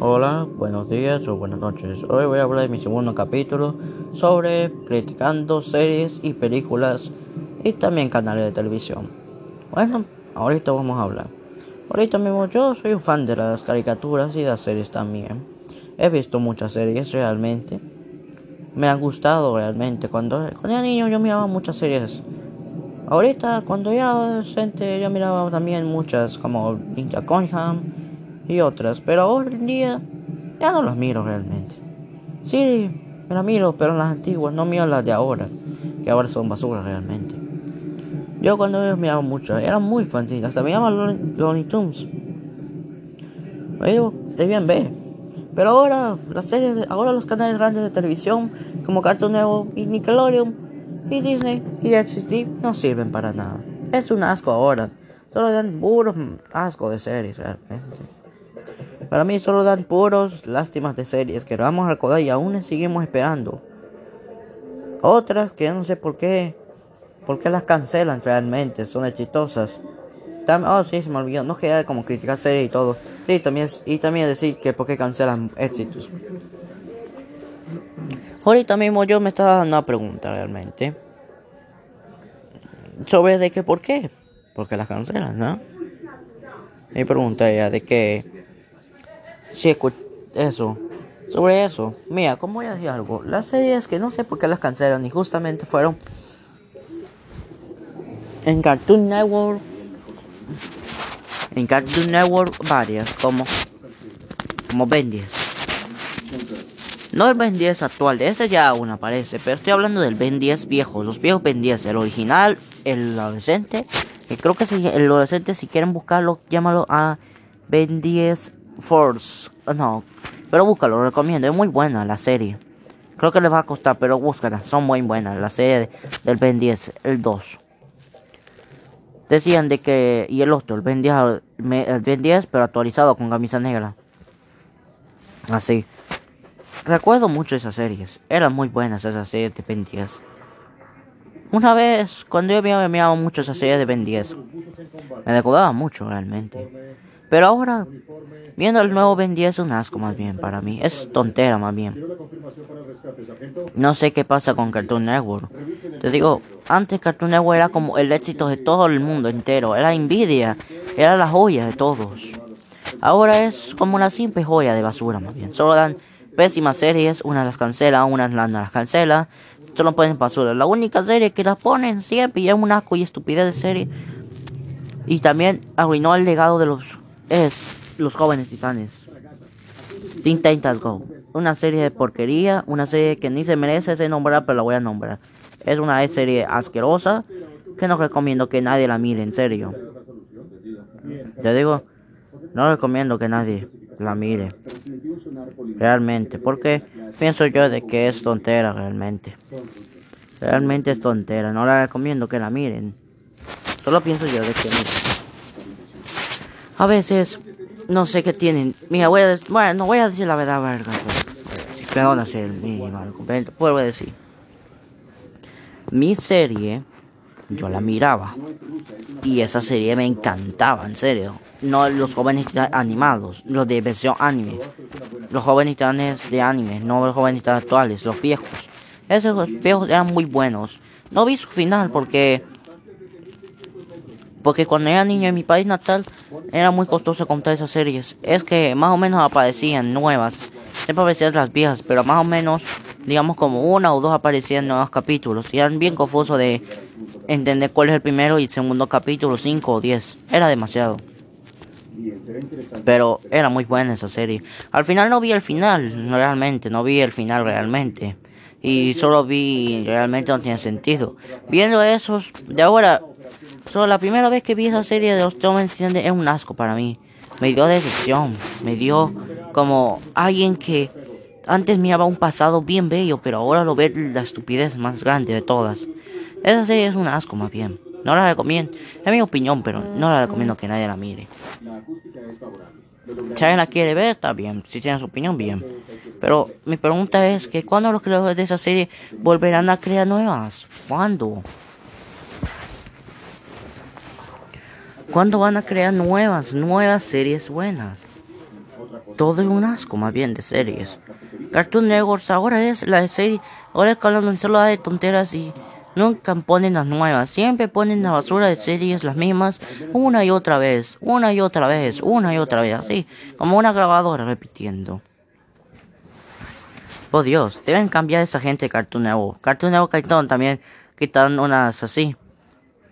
Hola, buenos días o buenas noches. Hoy voy a hablar de mi segundo capítulo sobre criticando series y películas y también canales de televisión. Bueno, ahorita vamos a hablar. Ahorita mismo yo soy un fan de las caricaturas y de las series también. He visto muchas series realmente. Me han gustado realmente. Cuando, cuando era niño yo miraba muchas series. Ahorita cuando era adolescente yo miraba también muchas como Ninja Conham y otras, pero hoy en día ya no las miro realmente. Sí, me las miro, pero las antiguas, no miro las de ahora, que ahora son basura realmente. Yo cuando yo miraba mucho, era muy infantil, hasta llamaban Looney Tunes. Ellos debían ver. Pero ahora las series, ahora los canales grandes de televisión, como Cartoon Network y Nickelodeon y Disney y XD, no sirven para nada. Es un asco ahora. Solo dan puro asco de series realmente. Para mí solo dan puros lástimas de series que vamos a recordar y aún seguimos esperando. Otras que no sé por qué, por qué las cancelan realmente, son exitosas. Oh sí, se me olvidó, no quería como criticar series y todo. Sí, también, y también decir que por qué cancelan éxitos. Ahorita mismo yo me estaba dando una pregunta realmente. Sobre de que por qué. Porque las cancelan, ¿no? Mi pregunta era de que Sí, eso. Sobre eso, mira, ¿cómo voy a decir algo? Las series que no sé por qué las cancelan y justamente fueron en Cartoon Network. En Cartoon Network varias, como como Ben 10. No el Ben 10 actual, ese ya aún aparece, pero estoy hablando del Ben 10 viejo, los viejos Ben 10, el original, el adolescente, que creo que si el adolescente si quieren buscarlo, llámalo a Ben 10 Force. No, pero búscalo, lo recomiendo. Es muy buena la serie. Creo que les va a costar, pero búscala. Son muy buenas. La serie del Ben 10, el 2. Decían de que. Y el otro, el Ben 10, el Ben 10 pero actualizado con camisa negra. Así. Recuerdo mucho esas series. Eran muy buenas esas series de Ben 10. Una vez, cuando yo me miraba mucho esas series de Ben 10, me recordaba mucho realmente. Pero ahora, viendo el nuevo Ben 10 es un asco más bien para mí. Es tontera más bien. No sé qué pasa con Cartoon Network. Te digo, antes Cartoon Network era como el éxito de todo el mundo entero. Era envidia. Era la joya de todos. Ahora es como una simple joya de basura más bien. Solo dan pésimas series. Una las cancela, una las cancela. Solo pueden basura. La única serie que las ponen siempre es una asco y estupidez de serie. Y también arruinó el legado de los es Los Jóvenes Titanes. Teen Titans Go. Una serie de porquería, una serie que ni se merece ser nombrada, pero la voy a nombrar. Es una serie asquerosa que no recomiendo que nadie la mire, en serio. Te digo, no recomiendo que nadie la mire. Realmente, porque pienso yo de que es tontera realmente. Realmente es tontera, no la recomiendo que la miren. Solo pienso yo de que a veces, no sé qué tienen. Mira, voy a bueno, no voy a decir la verdad, verga. Pero no sé, mi Vuelvo a decir. Mi serie, yo la miraba. Y esa serie me encantaba, en serio. No los jóvenes animados, los de versión anime. Los jóvenes de anime, no los jóvenes actuales, los viejos. Esos viejos eran muy buenos. No vi su final porque porque cuando era niño en mi país natal era muy costoso contar esas series. Es que más o menos aparecían nuevas. Siempre aparecían las viejas, pero más o menos, digamos como una o dos aparecían nuevos capítulos. Y eran bien confuso de entender cuál es el primero y el segundo capítulo, cinco o diez. Era demasiado. Pero era muy buena esa serie. Al final no vi el final, realmente, no vi el final realmente. Y solo vi, realmente no tiene sentido. Viendo esos, de ahora Solo la primera vez que vi esa serie de los Thomas es un asco para mí. Me dio decepción, me dio como alguien que antes miraba un pasado bien bello, pero ahora lo ve la estupidez más grande de todas. Esa serie es un asco más bien. No la recomiendo, es mi opinión, pero no la recomiendo que nadie la mire. Si alguien la quiere ver, está bien. Si tiene su opinión, bien. Pero mi pregunta es que ¿cuándo los creadores de esa serie volverán a crear nuevas? ¿Cuándo? ¿Cuándo van a crear nuevas, nuevas series buenas? todo es un asco más bien de series. Cartoon Network ahora es la serie, ahora es cuando solo de tonteras y nunca ponen las nuevas, siempre ponen la basura de series las mismas una y otra vez, una y otra vez, una y otra vez, así, como una grabadora repitiendo. Oh Dios, deben cambiar esa gente de Cartoon Network. Cartoon Network Cartoon también quitaron unas así.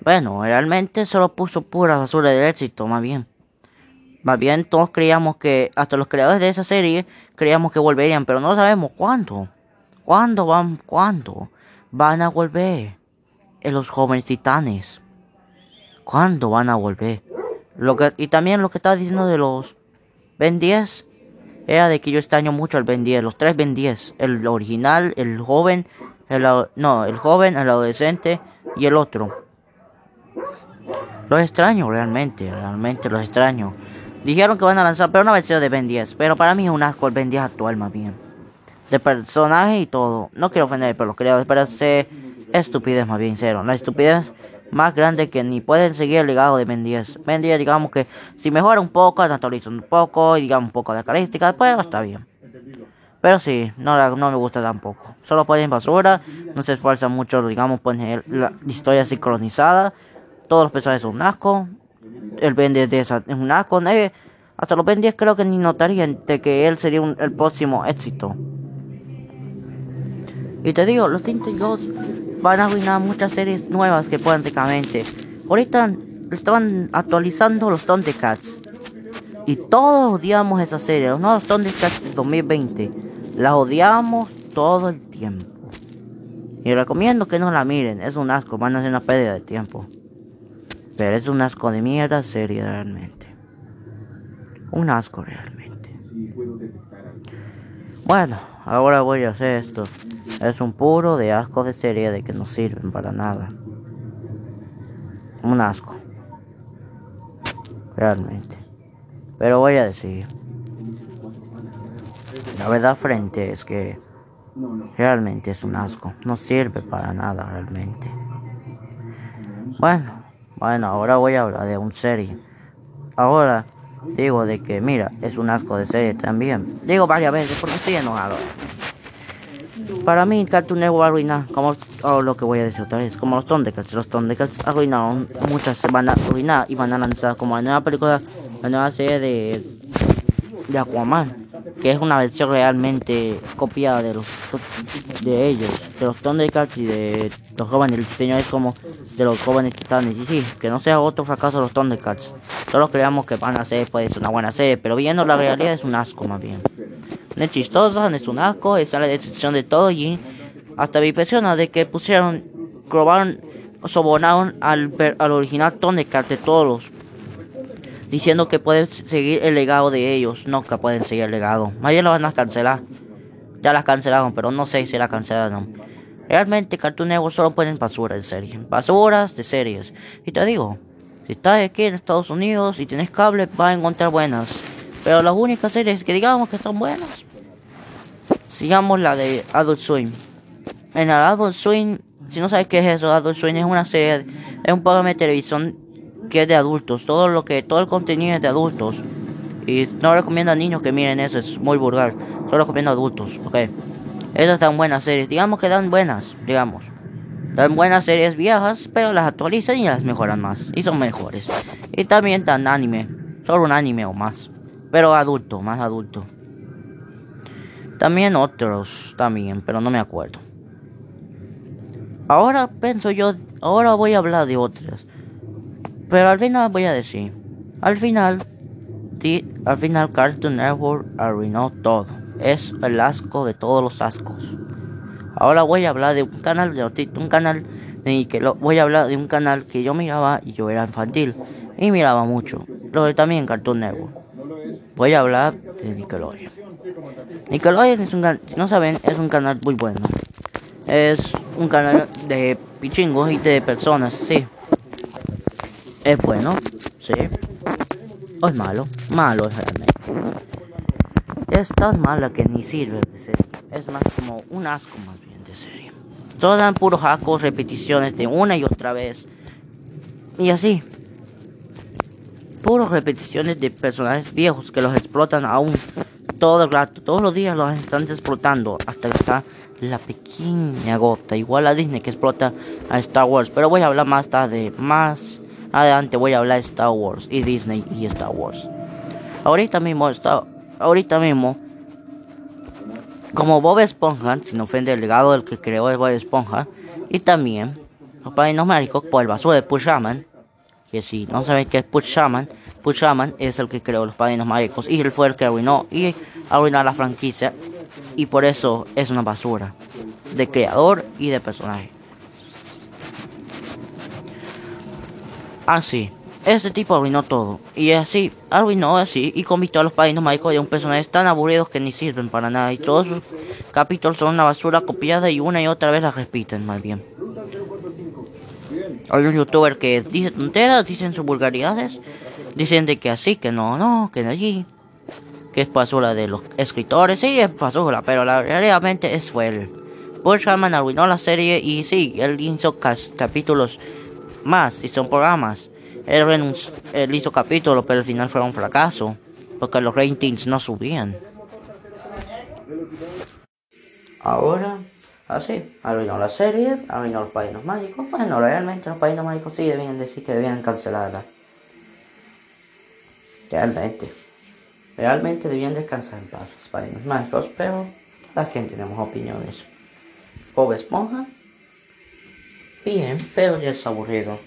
Bueno, realmente solo puso pura basura de éxito, más bien. Más bien todos creíamos que, hasta los creadores de esa serie, creíamos que volverían, pero no sabemos cuándo. ¿Cuándo van? ¿Cuándo? Van a volver. En los jóvenes titanes. ¿Cuándo van a volver? Lo que, y también lo que estaba diciendo de los Ben 10 era de que yo extraño mucho al Ben 10, los tres Ben 10, el original, el joven, el, no, el joven, el adolescente y el otro. Los extraño realmente, realmente los extraño. Dijeron que van a lanzar pero una versión de Ben 10, pero para mí es un asco el Ben 10 actual más bien. De personaje y todo. No quiero ofender por los creadores, pero es estupidez más bien, cero. La estupidez más grande que ni pueden seguir el legado de Ben 10. Ben 10 digamos que si mejora un poco, actualiza un poco y digamos un poco de característica, después está bien. Pero sí, no, no me gusta tampoco. Solo ponen basura, no se esfuerza mucho, digamos, poner la historia sincronizada. Todos los personajes son un asco el Ben 10 es un asco. hasta los Ben 10 creo que ni notarían de que él sería el próximo éxito. Y te digo, los Teen Ghosts van a arruinar muchas series nuevas que prácticamente. Ahorita estaban actualizando los Thundercats. Y todos odiamos esa serie, los nuevos Thundercats de 2020. Las odiamos todo el tiempo. Y recomiendo que no la miren, es un asco, van a ser una pérdida de tiempo. Pero es un asco de mierda serie realmente. Un asco realmente. Bueno, ahora voy a hacer esto. Es un puro de asco de serie de que no sirven para nada. Un asco. Realmente. Pero voy a decir. La verdad frente es que realmente es un asco. No sirve para nada realmente. Bueno. Bueno, ahora voy a hablar de un serie. Ahora digo de que, mira, es un asco de serie también. Digo varias veces porque estoy enojado. Para mí, Cartoon Network arruina, como oh, lo que voy a decir otra vez, como los Thundercats. Los Thundercats arruinaron, muchas se van a arruinar y van a lanzar como la nueva película, la nueva serie de, de Aquaman que es una versión realmente copiada de los de ellos, de los Thundercats y de los jóvenes. El diseño es como de los jóvenes titanes. Y sí, que no sea otro fracaso de los Thundercats. Solo creamos que van a ser pues una buena serie, pero viendo la realidad es un asco más bien. No es chistoso, no es un asco, es la decepción de todo y hasta me impresiona de que pusieron, probaron, sobornaron al, al original Thundercat de todos los diciendo que pueden seguir el legado de ellos. No que pueden seguir el legado. Bien lo van a cancelar. Ya las cancelaron, pero no sé si la cancelaron. Realmente Cartoon Network solo ponen basura de series. Basuras de series. Y te digo, si estás aquí en Estados Unidos y tienes cable, vas a encontrar buenas. Pero las únicas series que digamos que están buenas, sigamos la de Adult Swim. En Adult Swim, si no sabes qué es eso, Adult Swim es una serie, es un programa de televisión que es de adultos. Todo lo que, todo el contenido es de adultos. Y no recomiendo a niños que miren eso, es muy vulgar. Solo recomiendo a adultos, ok. Esas dan buenas series, digamos que dan buenas, digamos. Dan buenas series viejas, pero las actualizan y las mejoran más. Y son mejores. Y también dan anime, solo un anime o más. Pero adulto, más adulto. También otros, también, pero no me acuerdo. Ahora pienso yo, ahora voy a hablar de otras. Pero al final voy a decir, al final, al final Cartoon Network arruinó todo. Es el asco de todos los ascos. Ahora voy a hablar de un canal de un canal de que voy a hablar de un canal que yo miraba y yo era infantil y miraba mucho. Lo de también Cartoon Network. Voy a hablar de Nickelodeon. Nickelodeon es un si no saben, es un canal muy bueno. Es un canal de pichingos y de personas, sí. ¿Es bueno? Sí. ¿O es malo? Malo es realmente. Es tan mala que ni sirve de. Es más como un asco más bien de serie. Solo dan puros ascos, repeticiones de una y otra vez. Y así. puras repeticiones de personajes viejos que los explotan aún todo el. Todos los días los están explotando hasta que está la pequeña gota. Igual a Disney que explota a Star Wars. Pero voy a hablar más tarde, más adelante voy a hablar de Star Wars y Disney y Star Wars. Ahorita mismo está, ahorita mismo como Bob Esponja, sin ofender el legado del que creó el Bob Esponja, y también los padrinos mágicos por el basura de Pushaman, que si no saben qué es Pushaman, Pushaman es el que creó los padrinos mágicos y él fue el que arruinó y arruinó la franquicia y por eso es una basura de creador y de personaje. Así. Ah, este tipo arruinó todo. Y así, arruinó así y convirtió a los padrinos mágicos de un personaje tan aburridos que ni sirven para nada. Y todos sus capítulos son una basura copiada y una y otra vez la repiten, más bien. Hay un youtuber que dice tonteras, dicen sus vulgaridades, dicen de que así, que no, no, que de allí, que es basura de los escritores, sí, es basura, pero la, realmente es fue él. Bush arruinó la serie y sí, él hizo capítulos más y son programas él, hizo capítulos, pero al final fue un fracaso, porque los ratings no subían. Ahora, así, arruinó la serie, arruinó los padrinos mágicos. Bueno, realmente los padrinos mágicos sí debían decir que debían cancelarla. Realmente. Realmente debían descansar en paz los padrinos mágicos, pero la gente tenemos opiniones. Bob Esponja, bien, pero ya es aburrido.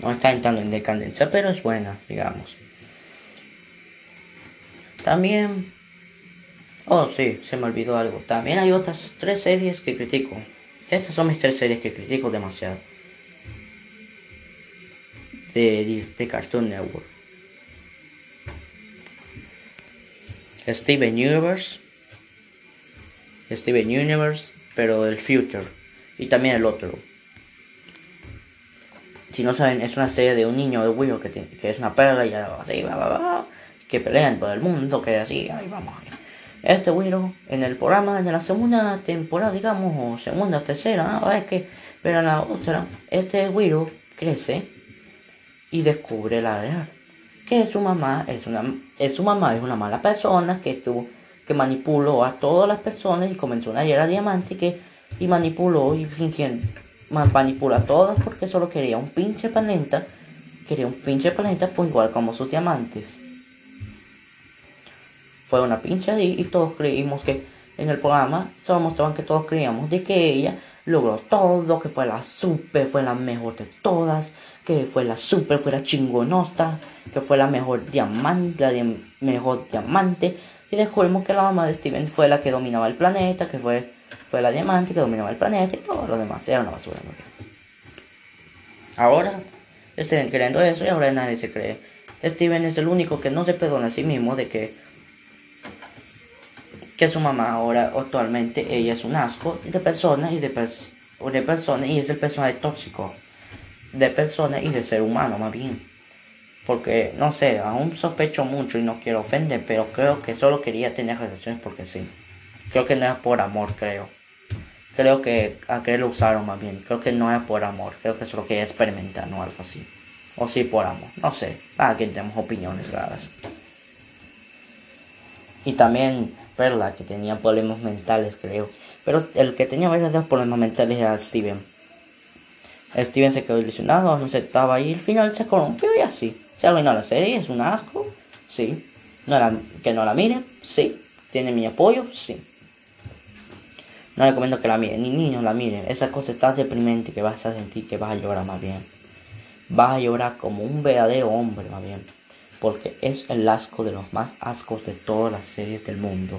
No está entrando en decadencia, pero es buena, digamos. También... Oh, sí, se me olvidó algo. También hay otras tres series que critico. Estas son mis tres series que critico demasiado. De, de Cartoon Network. Steven Universe. Steven Universe, pero el Future. Y también el otro. Si no saben, es una serie de un niño de Willow que, que es una perla y así, va, va, va, que pelean por el mundo, que así, ahí vamos. Este Willow, en el programa de la segunda temporada, digamos, o segunda, tercera, ¿no? es que, pero la otra, este Willow crece y descubre la verdad. Que su mamá es una, es su mamá es una mala persona que tú, que manipuló a todas las personas y comenzó una guerra diamante que, y manipuló y fingiendo manipula a todas porque solo quería un pinche planeta. Quería un pinche planeta pues igual como sus diamantes. Fue una pinche y todos creímos que en el programa solo mostraban que todos creíamos de que ella logró todo, que fue la super, fue la mejor de todas, que fue la super, fue la chingonosta, que fue la mejor diamante, la mejor diamante. Y descubrimos que la mamá de Steven fue la que dominaba el planeta, que fue fue la diamante que dominaba el planeta y todo lo demás. Era una basura. Ahora, Steven creyendo eso y ahora nadie se cree. Steven es el único que no se perdona a sí mismo de que que su mamá ahora actualmente ella es un asco de persona y de, de persona y es el personaje tóxico de persona y de ser humano más bien porque no sé aún sospecho mucho y no quiero ofender pero creo que solo quería tener relaciones porque sí creo que no es por amor creo creo que a qué lo usaron más bien. Creo que no es por amor, creo que solo quería experimentar, o algo así. O sí por amor, no sé. Aquí tenemos opiniones raras. Y también Perla, que tenía problemas mentales, creo. Pero el que tenía verdaderos problemas mentales era Steven. Steven se quedó ilusionado, no se estaba ahí, al final se corrompió y así. Se arruinó la serie, es un asco, sí. No la, que no la miren, sí. Tiene mi apoyo, sí. No recomiendo que la miren, ni niños la miren. Esa cosa está deprimente que vas a sentir que vas a llorar más bien. Vas a llorar como un verdadero hombre más bien. Porque es el asco de los más ascos de todas las series del mundo.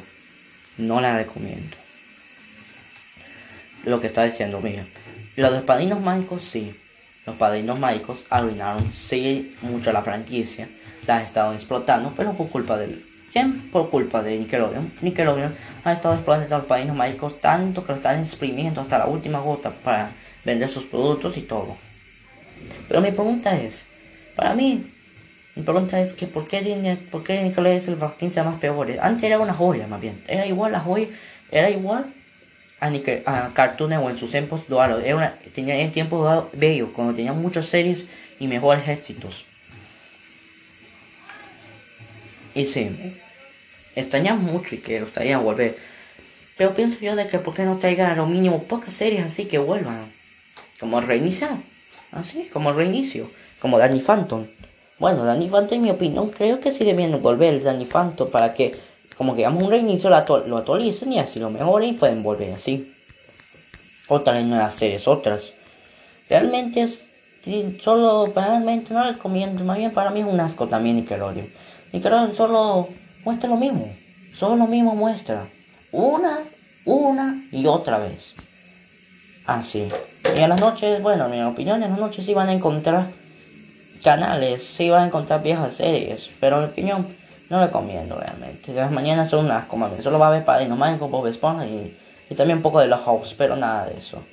No la recomiendo. Lo que está diciendo, mira. Los de padrinos mágicos, sí. Los padrinos mágicos arruinaron, sí, mucho la franquicia. La estado explotando, pero por culpa del ¿Quién? Por culpa de Nickelodeon. Nickelodeon ha estado explotando los países mágicos tanto que lo están exprimiendo hasta la última gota para vender sus productos y todo. Pero mi pregunta es, para mí, mi pregunta es que ¿por qué, por qué Nickelodeon es el franquicia más peor? Antes era una joya más bien. Era igual la joya, era igual a, a Cartoon Network en sus tiempos dorados. Era tenía en tiempos dorados bello, cuando tenía muchas series y mejores éxitos. Y sí, extrañan mucho y que los a volver. Pero pienso yo de que por qué no traigan a lo mínimo pocas series así que vuelvan. Como reiniciar. Así, como reinicio. Como Danny Phantom. Bueno, Danny Phantom en mi opinión creo que sí debían volver Danny Phantom para que como que damos un reinicio lo, actualicen y así lo mejoren y pueden volver así. Otras nuevas series, otras. Realmente es solo, realmente no recomiendo, más bien para mí es un asco también Nickelodeon. Nickelodeon solo muestra lo mismo, solo lo mismo muestra. Una, una y otra vez. Así. y en las noches, bueno, en mi opinión, en las noches sí van a encontrar canales, sí van a encontrar viejas series, pero en mi opinión no recomiendo realmente. Las mañanas son unas como. Solo va a ver para nomás con Bob Esponja y, y también un poco de los House, pero nada de eso.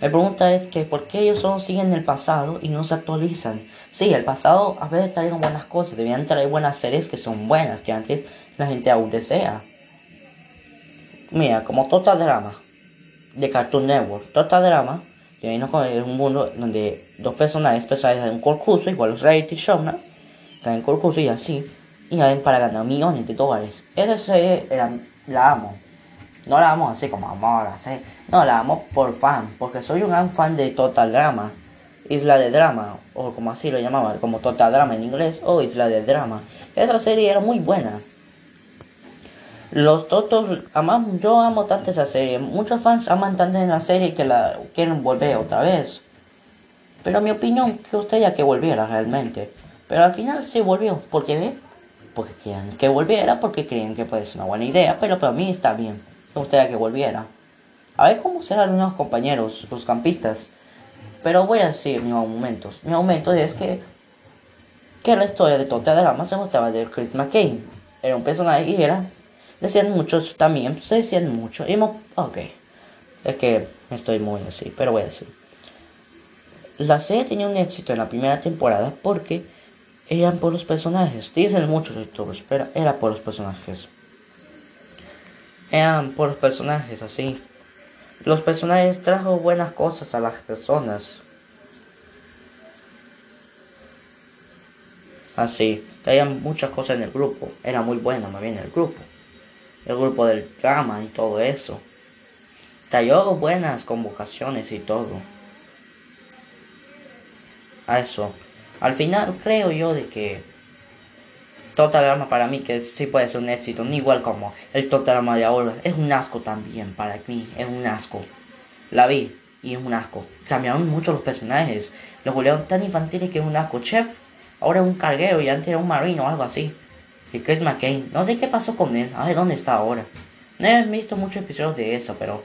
Mi pregunta es que ¿por qué ellos solo siguen el pasado y no se actualizan? Sí, el pasado a veces trae buenas cosas, debían traer buenas series que son buenas, que antes la gente aún desea. Mira, como Total Drama de Cartoon Network, Total Drama, que viene con un mundo donde dos personajes personajes en un concurso, igual los reality show, ¿no? Están en concurso y así, y ganan para ganar millones de dólares. Esa serie la amo. No la amo así como amor, así. No, la amo por fan, porque soy un gran fan de Total Drama. Isla de Drama, o como así lo llamaban, como Total Drama en inglés, o Isla de Drama. Esa serie era muy buena. Los Totos, amamos, yo amo tanto esa serie. Muchos fans aman tanto la serie que la quieren volver otra vez. Pero mi opinión, que usted ya que volviera realmente. Pero al final se volvió. ¿Por qué? Porque quieren que volviera, porque creen que puede ser una buena idea. Pero para mí está bien. Me gustaría que volviera. A ver cómo serán unos compañeros, los campistas. Pero voy a decir mis momentos. Mi momento es que, que la historia de Total Drama se mostraba de Chris McCain. Era un personaje y era. Decían muchos también, se decían mucho. Y mo ok. Es que estoy muy así, pero voy a decir. La serie tenía un éxito en la primera temporada porque eran por los personajes. Dicen muchos youtubers, pero era por los personajes. Eran por los personajes así. Los personajes trajo buenas cosas a las personas. Así, traían muchas cosas en el grupo. Era muy bueno más bien el grupo. El grupo del drama y todo eso. Trayó buenas convocaciones y todo. A eso. Al final creo yo de que Total Drama para mí que sí puede ser un éxito, no igual como el Total Drama de ahora. Es un asco también para mí, es un asco. La vi y es un asco. Cambiaron mucho los personajes. Los volvieron tan infantiles que es un asco. Chef ahora es un carguero y antes era un marino o algo así. Y Chris McCain, no sé qué pasó con él, a ver dónde está ahora. No he visto muchos episodios de eso, pero...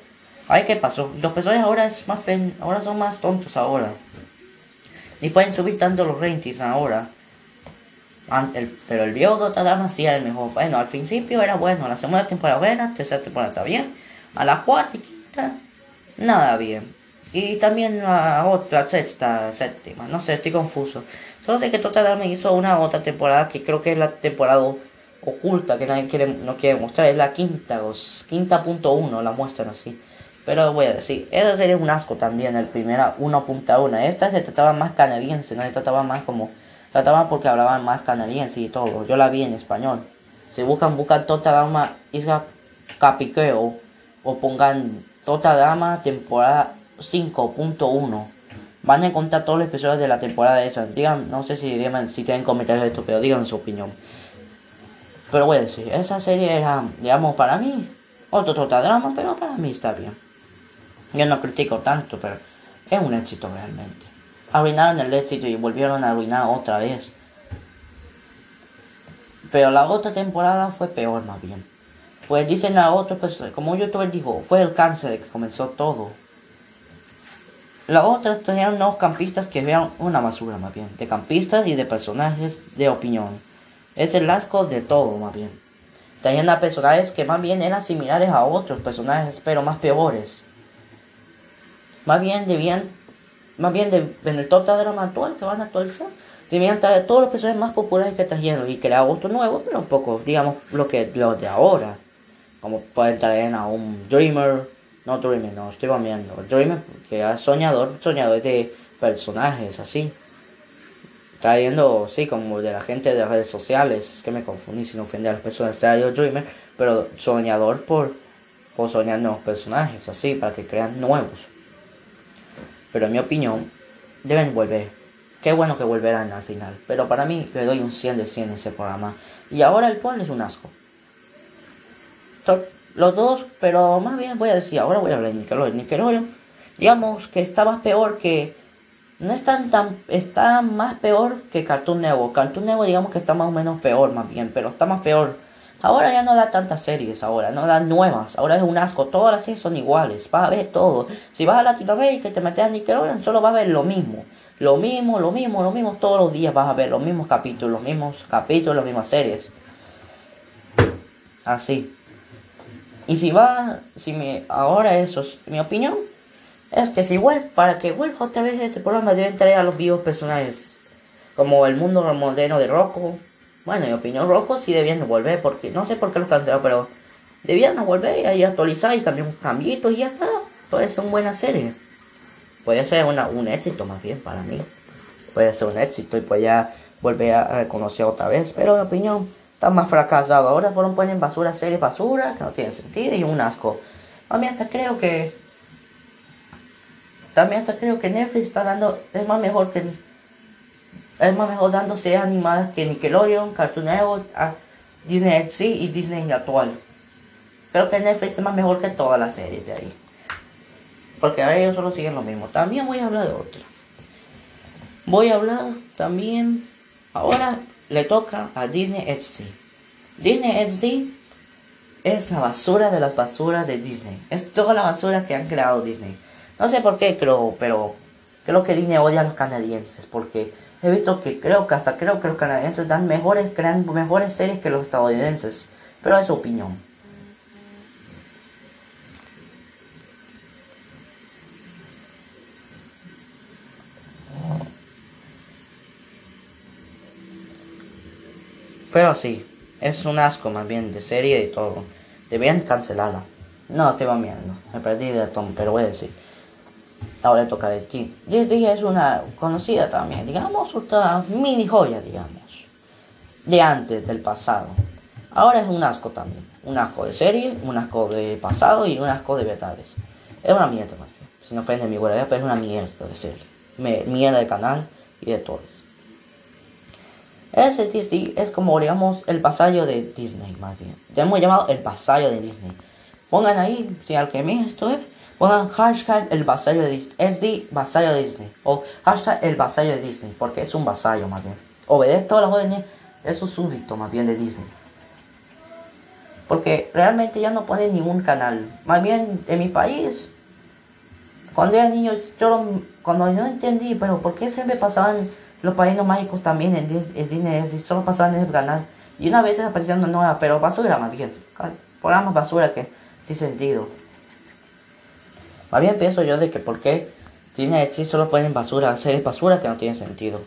Ay, ¿qué pasó? Los personajes ahora, es más ahora son más tontos ahora. Y pueden subir tanto los ratings ahora pero el viejo Dotadama sí era el mejor. Bueno, al principio era bueno, la segunda temporada buena, tercera temporada está bien, a la cuarta y quinta, nada bien. Y también la otra, sexta, séptima, no sé, estoy confuso. Solo sé que Totadama hizo una otra temporada que creo que es la temporada oculta que nadie quiere, no quiere mostrar, es la quinta, quinta punto uno, la muestran así. Pero voy a decir, esa serie es un asco también, el primera 1.1. Esta se trataba más canadiense, no se trataba más como Trataban porque hablaban más canadiense y todo. Yo la vi en español. Si buscan, buscan Tota Dama Isla Capiqueo o pongan Tota Dama temporada 5.1. Van a encontrar todos los episodios de la temporada esa. Digan, no sé si, tienen comentarios de esto, pero digan su opinión. Pero a decir, esa serie era, digamos, para mí, otro Tota Drama, pero para mí está bien. Yo no critico tanto, pero es un éxito realmente arruinaron el éxito y volvieron a arruinar otra vez. Pero la otra temporada fue peor más bien. Pues dicen a otros, pues como un youtuber dijo, fue el cáncer que comenzó todo. La otra tenían nuevos campistas que vean una basura más bien. De campistas y de personajes de opinión. Es el asco de todo más bien. Tenían a personajes que más bien eran similares a otros personajes, pero más peores. Más bien debían más bien de, en el top drama actual que van a actualizar, debían traer todos los personajes más populares que trajeron y crear otro nuevo, pero un poco, digamos, lo que los de ahora. Como pueden traer a un Dreamer, no Dreamer, no, estoy cambiando. Dreamer, que es soñador, soñador de personajes así. trayendo, sí, como de la gente de las redes sociales, es que me confundí sin ofender a las personas, de Dreamer, pero soñador por, por soñar nuevos personajes, así, para que crean nuevos. Pero en mi opinión, deben volver. Qué bueno que volverán al final, pero para mí le doy un 100 de 100 en ese programa. Y ahora el Paul es un asco. Los dos, pero más bien voy a decir, ahora voy a hablar de Nickelodeon. Nickelodeon, digamos que estaba peor que no es tan, está más peor que Cartoon Network. Cartoon Network digamos que está más o menos peor más bien, pero está más peor. Ahora ya no da tantas series, ahora no da nuevas, ahora es un asco, todas las series son iguales, vas a ver todo. Si vas a Latinoamérica y te metes a Nickelodeon, solo vas a ver lo mismo. Lo mismo, lo mismo, lo mismo, todos los días vas a ver los mismos capítulos, los mismos capítulos, las mismas series. Así. Y si va, si me, ahora eso es mi opinión, es que si vuelve, para que vuelva otra vez este programa deben traer a los vivos personajes. Como el mundo moderno de Rocco. Bueno, en mi opinión, Rocco sí debían volver, porque no sé por qué lo cancelaron, pero debían volver y actualizar y cambiar un cambito y ya está. Puede ser una buena serie. Puede ser un éxito más bien para mí. Puede ser un éxito y pues ya volver a reconocer otra vez. Pero mi opinión, está más fracasado. Ahora fueron ponen basura, serie basura, que no tiene sentido y un asco. A mí hasta creo que también hasta creo que Netflix está dando, es más mejor que es más mejor dando series animadas que Nickelodeon, Cartoon Network, Disney XD y Disney actual. Creo que Netflix es más mejor que todas las series de ahí. Porque ahora ellos solo siguen lo mismo. También voy a hablar de otra. Voy a hablar también. Ahora le toca a Disney XD. Disney XD es la basura de las basuras de Disney. Es toda la basura que han creado Disney. No sé por qué, creo, pero creo que Disney odia a los canadienses, porque he visto que creo que hasta creo que los canadienses dan mejores, crean mejores series que los estadounidenses, pero es su opinión. Pero sí, es un asco más bien de serie y todo. Deberían cancelarla. No, te va. Me perdí de Tom, pero voy a decir. Ahora toca de ti. Disney es una conocida también, digamos, otra mini joya, digamos, de antes, del pasado. Ahora es un asco también. Un asco de serie, un asco de pasado y un asco de verdades. Es una mierda, más bien. Si no ofende mi guardia, pero es una mierda de serie. mierda de canal y de todos. Ese Disney es como, digamos, el vasallo de Disney, más bien. Ya hemos llamado el vasallo de Disney. Pongan ahí, si al que me esto es Pongan hashtag el vasallo de Disney. SD vasallo de Disney. O hashtag el vasallo de Disney. Porque es un vasallo más bien. Obedece todas las órdenes. Es un súbdito más bien de Disney. Porque realmente ya no ponen ningún canal. Más bien en mi país. Cuando era niño, yo cuando no entendí, pero ¿por qué siempre pasaban los padrinos mágicos también en, Disney? Solo pasaban en ese canal. Y una vez aparecía una nueva, pero basura más bien. Programas basura que sin sentido. Más bien pienso yo de que por qué tiene sí solo ponen basura, series basura que no tienen sentido.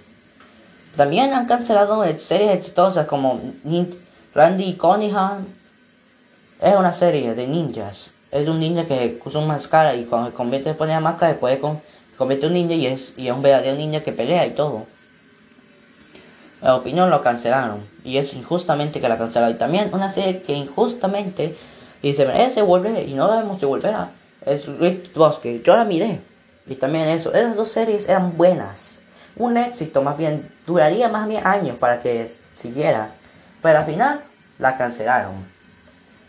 También han cancelado series exitosas como Randy Cunningham. Es una serie de ninjas. Es un ninja que usa una máscara y cuando se convierte en la máscara después se convierte en un ninja y es, y es un verdadero ninja que pelea y todo. La opinión lo cancelaron y es injustamente que la cancelaron. Y también una serie que injustamente y se merece volver y no debemos de volver a es Rick Bosque. Yo la miré. Y también eso. Esas dos series eran buenas. Un éxito más bien. Duraría más bien años para que siguiera. Pero al final la cancelaron.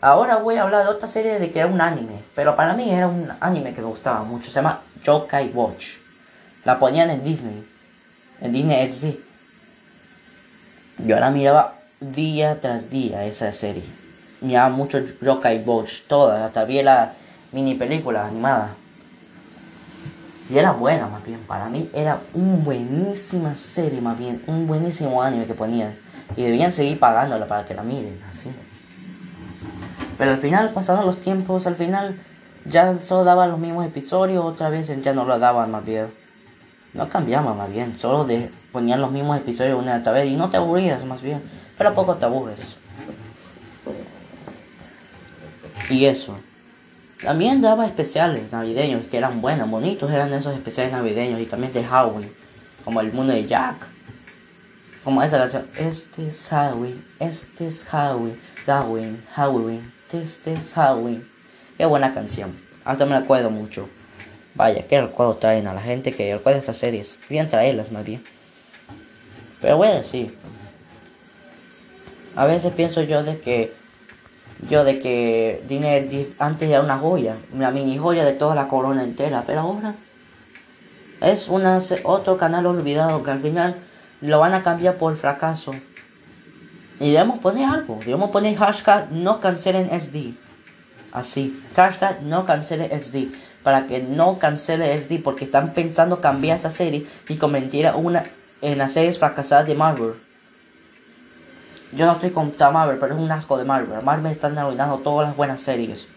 Ahora voy a hablar de otra serie de que era un anime. Pero para mí era un anime que me gustaba mucho. Se llama Yokai Watch. La ponían en Disney. En Disney XD. Yo la miraba día tras día esa serie. Miraba mucho Yokai Watch. Todas. Hasta vi la mini película animada. Y era buena más bien, para mí era una buenísima serie más bien, un buenísimo anime que ponían. Y debían seguir pagándola para que la miren, así. Pero al final, pasados los tiempos, al final ya solo daban los mismos episodios, otra vez ya no lo daban más bien. No cambiaban más bien, solo de, ponían los mismos episodios una y otra vez y no te aburrías más bien, pero poco te aburres. Y eso. También daba especiales navideños que eran buenos, bonitos eran esos especiales navideños y también de Halloween, como el mundo de Jack. Como esa canción. Este es Halloween, este es Halloween, Halloween, Halloween, este es Halloween. Qué buena canción. Hasta me la acuerdo mucho. Vaya, qué recuerdo traen a la gente que recuerda estas series. Bien traerlas más bien. Pero voy a decir. A veces pienso yo de que. Yo de que Disney antes era una joya. Una mini joya de toda la corona entera. Pero ahora. Es una, otro canal olvidado que al final lo van a cambiar por fracaso. Y debemos poner algo. Debemos poner hashtag no cancelen SD. Así. Hashtag no cancelen SD. Para que no cancele SD. Porque están pensando cambiar esa serie y convertir una en las series fracasadas de Marvel. Yo no estoy contra Marvel, pero es un asco de Marvel. Marvel está arruinando todas las buenas series.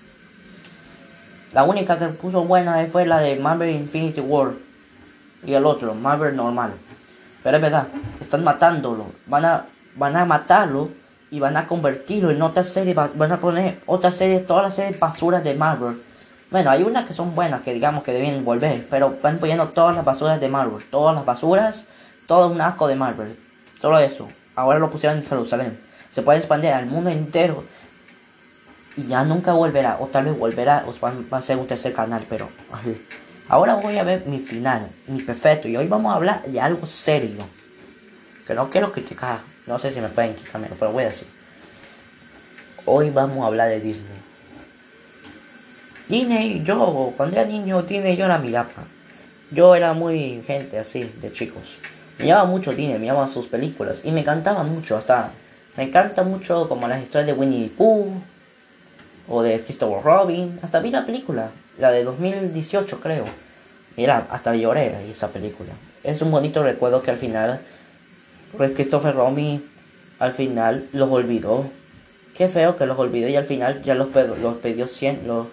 La única que puso buena fue la de Marvel Infinity War. Y el otro, Marvel normal. Pero es verdad, están matándolo. Van a, van a matarlo y van a convertirlo en otra serie. Van a poner otra serie, todas las series basuras de Marvel. Bueno, hay unas que son buenas, que digamos que deben volver. Pero van poniendo todas las basuras de Marvel. Todas las basuras, todo un asco de Marvel. Solo eso. Ahora lo pusieron en Jerusalén. Se puede expandir al mundo entero. Y ya nunca volverá. O tal vez volverá. O va a ser un tercer canal. Pero... Ahora voy a ver mi final, mi perfecto. Y hoy vamos a hablar de algo serio. Que no quiero criticar. No sé si me pueden quitarme, pero voy a decir. Hoy vamos a hablar de Disney. Disney, yo, cuando era niño, Disney yo la miraba. Yo era muy gente así, de chicos. Llamaba mucho me llamaba sus películas. Y me encantaba mucho, hasta. Me encanta mucho como las historias de Winnie the Pooh. O de Christopher Robin. Hasta vi la película la de 2018 creo. Mira, hasta lloré esa película. Es un bonito recuerdo que al final pues Christopher Robin al final los olvidó. Qué feo que los olvidó y al final ya los, los pidió, los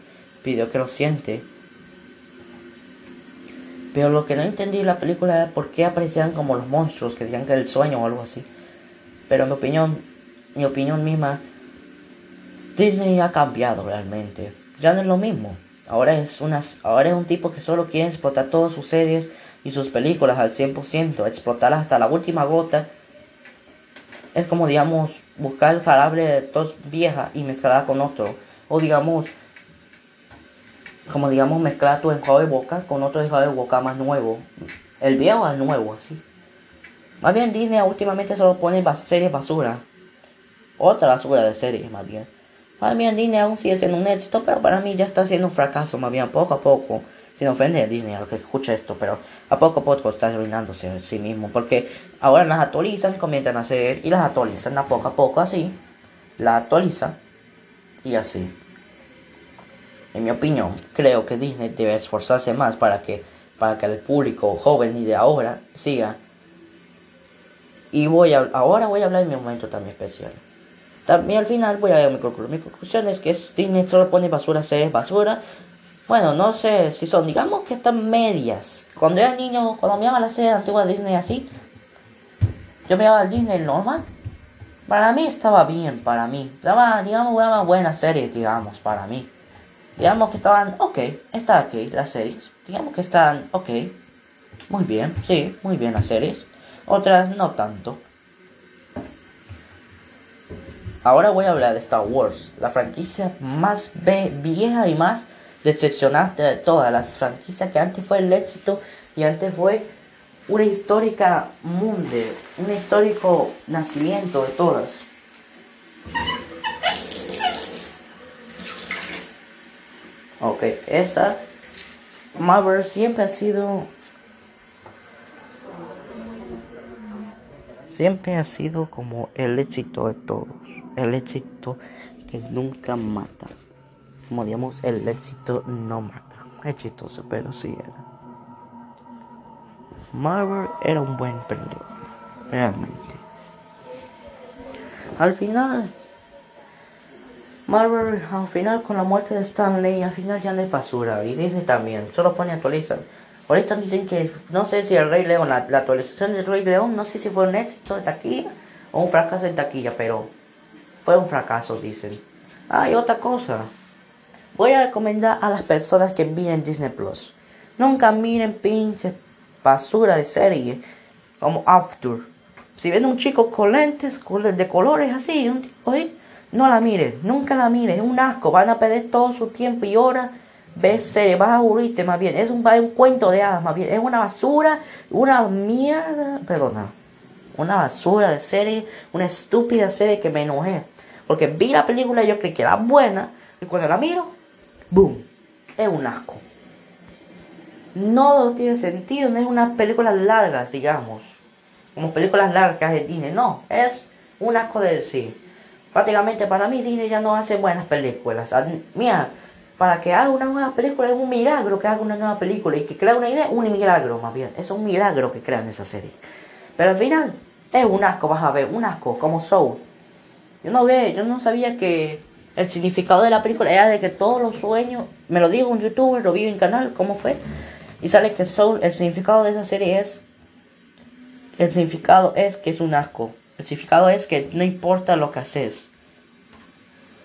pidió que lo siente. Pero lo que no entendí en la película es por qué aparecían como los monstruos que decían que era el sueño o algo así. Pero mi opinión, mi opinión misma, Disney ha cambiado realmente. Ya no es lo mismo. Ahora es, ahora es un tipo que solo quiere explotar todas sus series y sus películas al 100%, explotarlas hasta la última gota. Es como, digamos, buscar el jarabe de tos vieja y mezclarla con otro. O digamos, como digamos, mezclar tu enjuague de boca con otro enjuague de boca más nuevo. El viejo al nuevo, así. Más bien Disney últimamente solo pone series basura. Otra basura de series, más bien. Más bien Disney aún sigue siendo un éxito, pero para mí ya está siendo un fracaso, más bien poco a poco. Sin ofender a Disney a lo que escucha esto, pero a poco a poco está arruinándose a sí mismo. Porque ahora las actualizan, comienzan a hacer y las actualizan a poco a poco así. La actualizan y así. En mi opinión, creo que Disney debe esforzarse más para que, para que el público joven y de ahora siga. Y voy a, ahora voy a hablar de mi momento también especial. También al final voy a dar mi conclusión. Mi conclusión es que Disney solo pone basura, series basura. Bueno, no sé si son, digamos que están medias. Cuando era niño, cuando miraba la serie antigua de Disney así, yo miraba el Disney normal. Para mí estaba bien, para mí. Daba, digamos, daba buenas series, digamos, para mí. Digamos que estaban, ok, está aquí las series. Digamos que están, ok. Muy bien, sí, muy bien las series. Otras no tanto. Ahora voy a hablar de Star Wars, la franquicia más vieja y más decepcionante de todas las franquicias que antes fue el éxito y antes fue una histórica mundo, un histórico nacimiento de todas. Ok, esa Marvel siempre ha sido siempre ha sido como el éxito de todos el éxito que nunca mata. Como digamos, el éxito no mata. Exitoso, pero sí era. Marvel era un buen emprendedor, realmente. Al final, Marvel, al final con la muerte de Stanley, al final ya no hay basura. Y Disney también, solo pone actualizar. Ahorita dicen que, no sé si el Rey León, la, actualización del Rey León, no sé si fue un éxito de taquilla o un fracaso de taquilla, pero fue un fracaso, dicen. Hay otra cosa. Voy a recomendar a las personas que miren Disney Plus. Nunca miren pinche basura de serie como After. Si ven un chico con lentes de colores así, un no la mires, nunca la mires, es un asco, van a perder todo su tiempo y horas ves serie, vas a aburrirte más bien, es un, un cuento de hadas más bien, es una basura, una mierda, perdona, una basura de serie, una estúpida serie que me enojé, porque vi la película y yo creí que era buena, y cuando la miro, boom, es un asco. No tiene sentido, no es unas películas largas, digamos, como películas largas de Disney, no, es un asco de decir. Prácticamente para mí Disney ya no hace buenas películas. Mira, para que haga una nueva película es un milagro que haga una nueva película y que crea una idea, un milagro más bien. Es un milagro que crean esa serie. Pero al final es un asco, vas a ver, un asco, como Soul. Yo no ve, yo no sabía que el significado de la película era de que todos los sueños, me lo dijo un youtuber, lo vi en canal, ¿cómo fue? Y sale que Soul, el significado de esa serie es, el significado es que es un asco. El significado es que no importa lo que haces.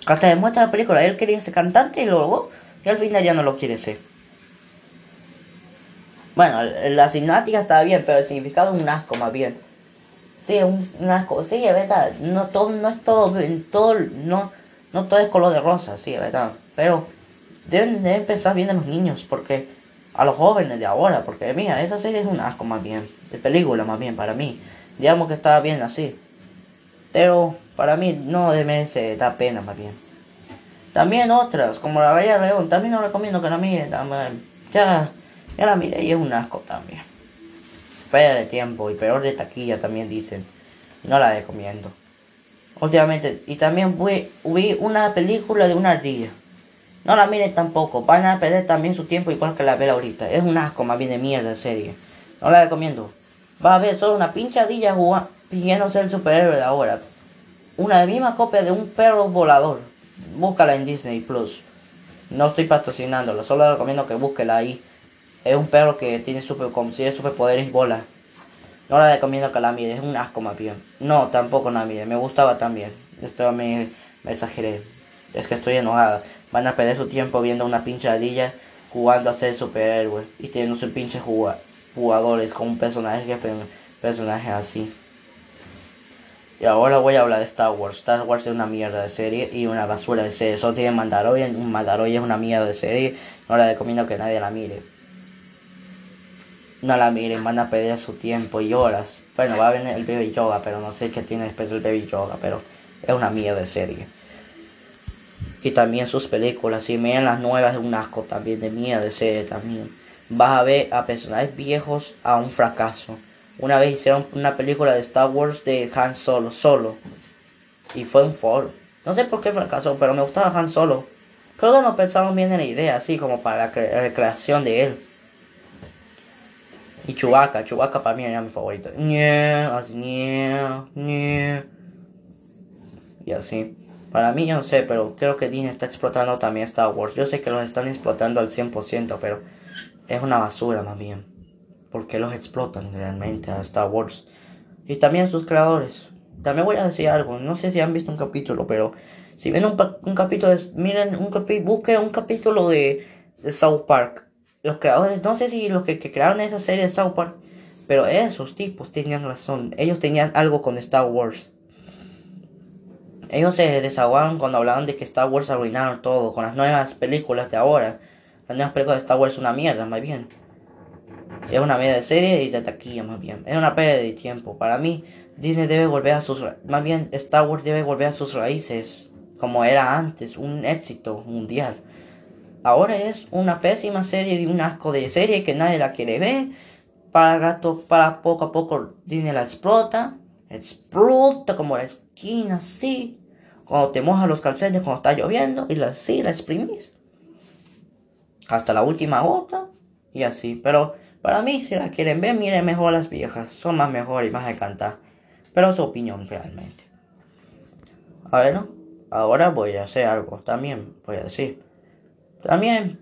Hasta demuestra la película, él quería ser cantante y luego, y al final ya no lo quiere ser. Bueno, la cinemática está bien, pero el significado es un asco más bien. Sí, es un, asco, sí, es verdad, no todo, no es todo, todo, no, no todo es color de rosa, sí, es verdad. Pero deben, deben pensar bien en los niños, porque a los jóvenes de ahora, porque mira, esa serie es un asco más bien, de película más bien para mí. Digamos que estaba bien así. Pero para mí no merece, da pena más bien. También otras, como la Bella León, también no recomiendo que la miren. Ya, ya la miré y es un asco también. Pérdida de tiempo y peor de taquilla también dicen. No la recomiendo. Últimamente, y también vi, una película de una ardilla. No la miren tampoco, van a perder también su tiempo igual que la vela ahorita. Es un asco más bien de mierda de serie. No la recomiendo. Va a ver solo una pinche ardilla jugando, ser el superhéroe de ahora una misma copia de un perro volador. Búscala en Disney Plus. No estoy patrocinándolo, solo recomiendo que búsquela ahí. Es un perro que tiene super, como si superpoderes y bola. No la recomiendo que la mire, es un asco más bien. No, tampoco la mire, me gustaba también. Esto me, me exageré. Es que estoy enojada. Van a perder su tiempo viendo una pinche ardilla jugando a ser superhéroe y teniendo sus pinches jugadores con un personaje personaje así. Y ahora voy a hablar de Star Wars. Star Wars es una mierda de serie y una basura de serie. Solo tiene Mandalorian. Mandalorian es una mierda de serie. No le recomiendo que nadie la mire. No la miren, van a perder su tiempo y horas. Bueno, va a venir el Baby Yoga, pero no sé qué tiene después el Baby Yoga, pero es una mierda de serie. Y también sus películas, si miren las nuevas, es un asco también de mierda de serie también. Vas a ver a personajes viejos a un fracaso. Una vez hicieron una película de Star Wars de Han Solo, solo. Y fue un fall. No sé por qué fracasó, pero me gustaba Han Solo. Creo que no pensaron bien en la idea, así como para la recreación de él. Y Chewbacca, Chewbacca para mí era mi favorito. Y así. Para mí yo no sé, pero creo que Disney está explotando también Star Wars. Yo sé que los están explotando al 100%, pero es una basura más bien porque los explotan realmente a Star Wars y también sus creadores. También voy a decir algo, no sé si han visto un capítulo, pero si ven un, un capítulo, miren un capítulo, busquen un capítulo de, South Park. Los creadores, no sé si los que, que crearon esa serie de South Park, pero esos tipos tenían razón. Ellos tenían algo con Star Wars. Ellos se desahogaron cuando hablaban de que Star Wars arruinaron todo con las nuevas películas de ahora. Las nuevas películas de Star Wars una mierda, más bien. Es una media de serie y de taquilla más bien. Es una pérdida de tiempo. Para mí, Disney debe volver a sus... Más bien, Star Wars debe volver a sus raíces. Como era antes, un éxito mundial. Ahora es una pésima serie de un asco de serie que nadie la quiere ver. Para gato, para poco a poco Disney la explota. Explota como la esquina así. Cuando te mojas los calcetines cuando está lloviendo. Y la, así la exprimís. Hasta la última gota. Y así. Pero para mí, si la quieren ver, miren mejor las viejas. Son más mejor y más de cantar. Pero su opinión realmente. A ver, ahora voy a hacer algo. También voy a decir. También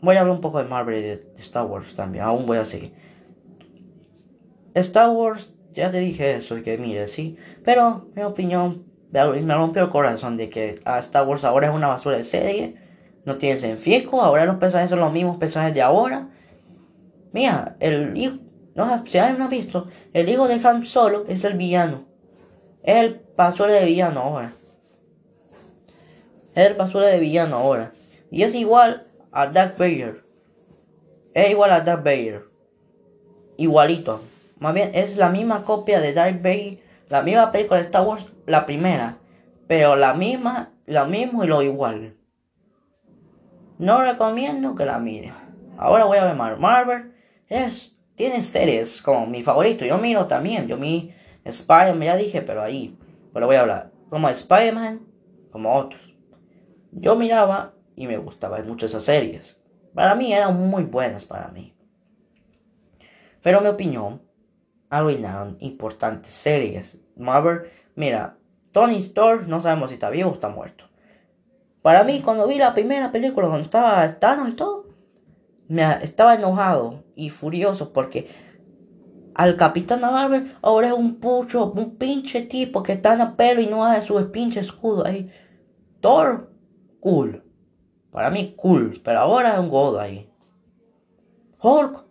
voy a hablar un poco de Marvel y de, Star Wars también. Aún voy a seguir. Star Wars, ya te dije eso, que mire, sí. Pero mi opinión me rompió el corazón de que Star Wars ahora es una basura de serie. No tiene fijo. Ahora los personajes son los mismos personajes de ahora. Mira, el hijo, No, si alguien no ha visto, el hijo de Han Solo es el villano. Es el basura de villano ahora. Es el basura de villano ahora. Y es igual a Darth Vader. Es igual a Darth Vader. Igualito. Más bien es la misma copia de Darth Vader. La misma película de Star Wars, la primera. Pero la misma, lo mismo y lo igual. No recomiendo que la miren. Ahora voy a ver Marvel. Marvel es, tiene series como mi favorito. Yo miro también. Yo mi Spider-Man, ya dije, pero ahí. Pero voy a hablar. Como Spider-Man, como otros. Yo miraba y me gustaba mucho esas series. Para mí eran muy buenas para mí. Pero en mi opinión, arruinaron importantes series. Marvel, mira, Tony Stark no sabemos si está vivo o está muerto. Para mí, cuando vi la primera película, cuando estaba Thanos y todo, me estaba enojado y furioso porque al Capitán Marvel ahora es un pucho, un pinche tipo que está en el pelo y no hace su pinche escudo ahí. Thor, cool. Para mí, cool. Pero ahora es un godo ahí. Hulk.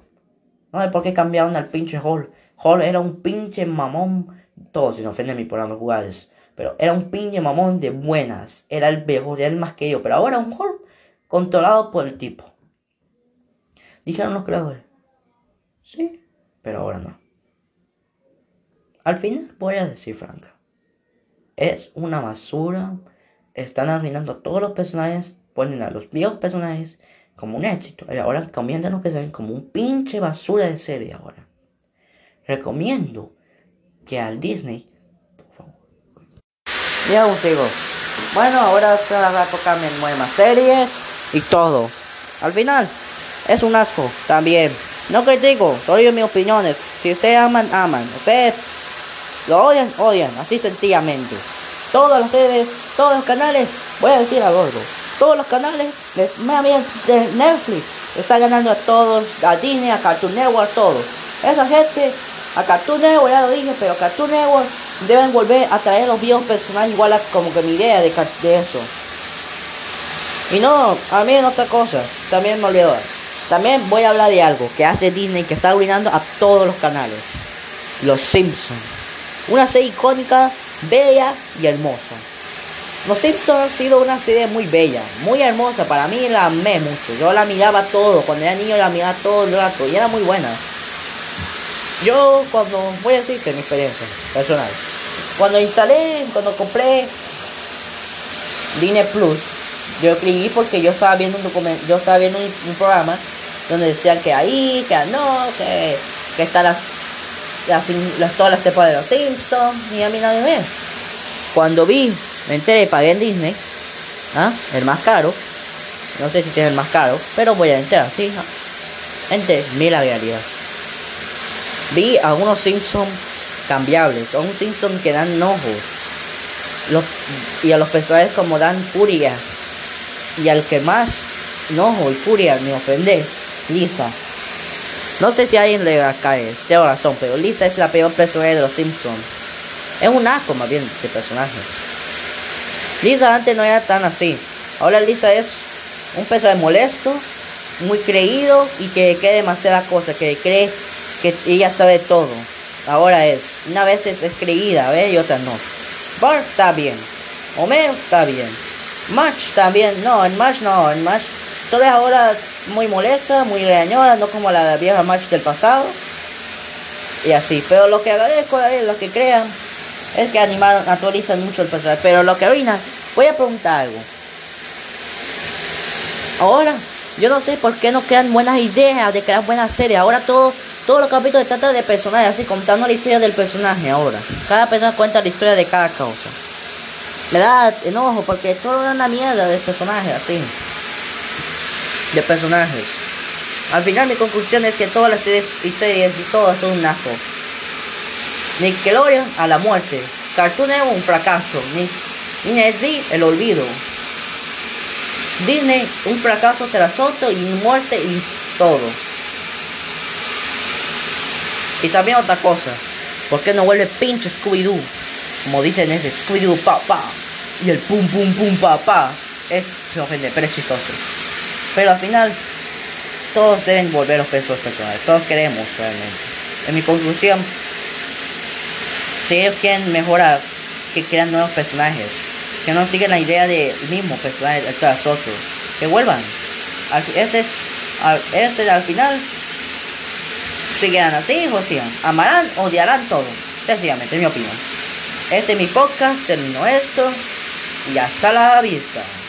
No sé por qué cambiaron al pinche Hulk. Hulk era un pinche mamón. Todo sin ofender mi programa jugadas. Pero era un pinche mamón de buenas. Era el mejor, era el más querido. Pero ahora un Hulk controlado por el tipo. Dijeron los creadores. Sí, pero ahora no. Al final voy a decir franca. Es una basura. Están arruinando todos los personajes. Ponen a los viejos personajes como un éxito. Y ahora comienzan lo que se ven como un pinche basura de serie ahora. Recomiendo que al Disney ya os digo. Bueno, ahora se va a tocarme nuevas series y todo. Al final, es un asco también. No critico, solo mis opiniones. Si ustedes aman, aman. Ustedes lo odian, odian. Así sencillamente. Todos los series, todos los canales, voy a decir algo. Todos los canales de, de Netflix está ganando a todos, a Disney, a Cartoon Network, a todos. Esa gente, a Cartoon Network, ya lo dije, pero Cartoon Network deben volver a traer los viejos personajes igual a como que mi idea de, eso. Y no, a mí en otra cosa, también me olvidó. También voy a hablar de algo que hace Disney que está arruinando a todos los canales. Los Simpsons. Una serie icónica, bella y hermosa. Los Simpsons han sido una serie muy bella, muy hermosa. Para mí la amé mucho. Yo la miraba todo. Cuando era niño la miraba todo el rato. Y era muy buena. Yo cuando voy a decir que mi experiencia personal. Cuando instalé, cuando compré Disney Plus, yo escribí porque yo estaba viendo un documento, yo estaba viendo un, programa donde decían que ahí, que no, que, que están las, las, todas las temporadas de los Simpsons, ni a mí nadie ve. Cuando vi, me enteré, pagué en Disney, ¿ah? el más caro, no sé si tiene el más caro, pero voy a entrar, sí. Gente, mira la realidad. Vi a unos Simpsons cambiables, un Simpson que dan ojos. Los, y a los personajes como dan furia. Y al que más enojo y furia me ofende, Lisa. No sé si alguien le caer, tengo razón, pero Lisa es la peor personaje de los Simpsons. Es un asco más bien de personaje. Lisa antes no era tan así. Ahora Lisa es un personaje molesto, muy creído y que cree demasiadas cosas, que cree que ella sabe todo. Ahora es, una vez es, creída, ¿ves? Y otra no. Bart está bien. Homero está bien. March también, no, en March no, en March solo es ahora muy molesta, muy regañosa, no como la vieja March del pasado. Y así, pero lo que agradezco a lo que crean, es que animaron, actualizan mucho el personaje. Pero lo que arruinan, voy a preguntar algo. Ahora, yo no sé por qué no crean buenas ideas de crear buenas series. Ahora todo todos los capítulos tratan de personajes, así contando la historia del personaje ahora. Cada persona cuenta la historia de cada causa. Me da enojo porque todo da una mierda de personajes así. De personajes. Al final mi conclusión es que todas las series, historias y todas son un asco. Nickelodeon a la muerte. Cartoon Network un fracaso. Disney el olvido. Disney un fracaso tras otro y muerte y todo. Y también otra cosa, ¿por qué no vuelve pinche Scooby-Doo? Como dicen ese Scooby-Doo pa pa y el pum pum pum pa pa. Es ofende, pero es chistoso. Pero al final, todos deben volver los pesos personales. Todos queremos realmente. en mi conclusión, si ellos quieren mejorar, que crean nuevos personajes, que no siguen la idea del mismo personaje tras otro, que vuelvan. Este, es, este al final seguirán así o sigan. Amarán, odiarán todo. Sencillamente, mi opinión. Este es mi podcast, termino esto y hasta la vista.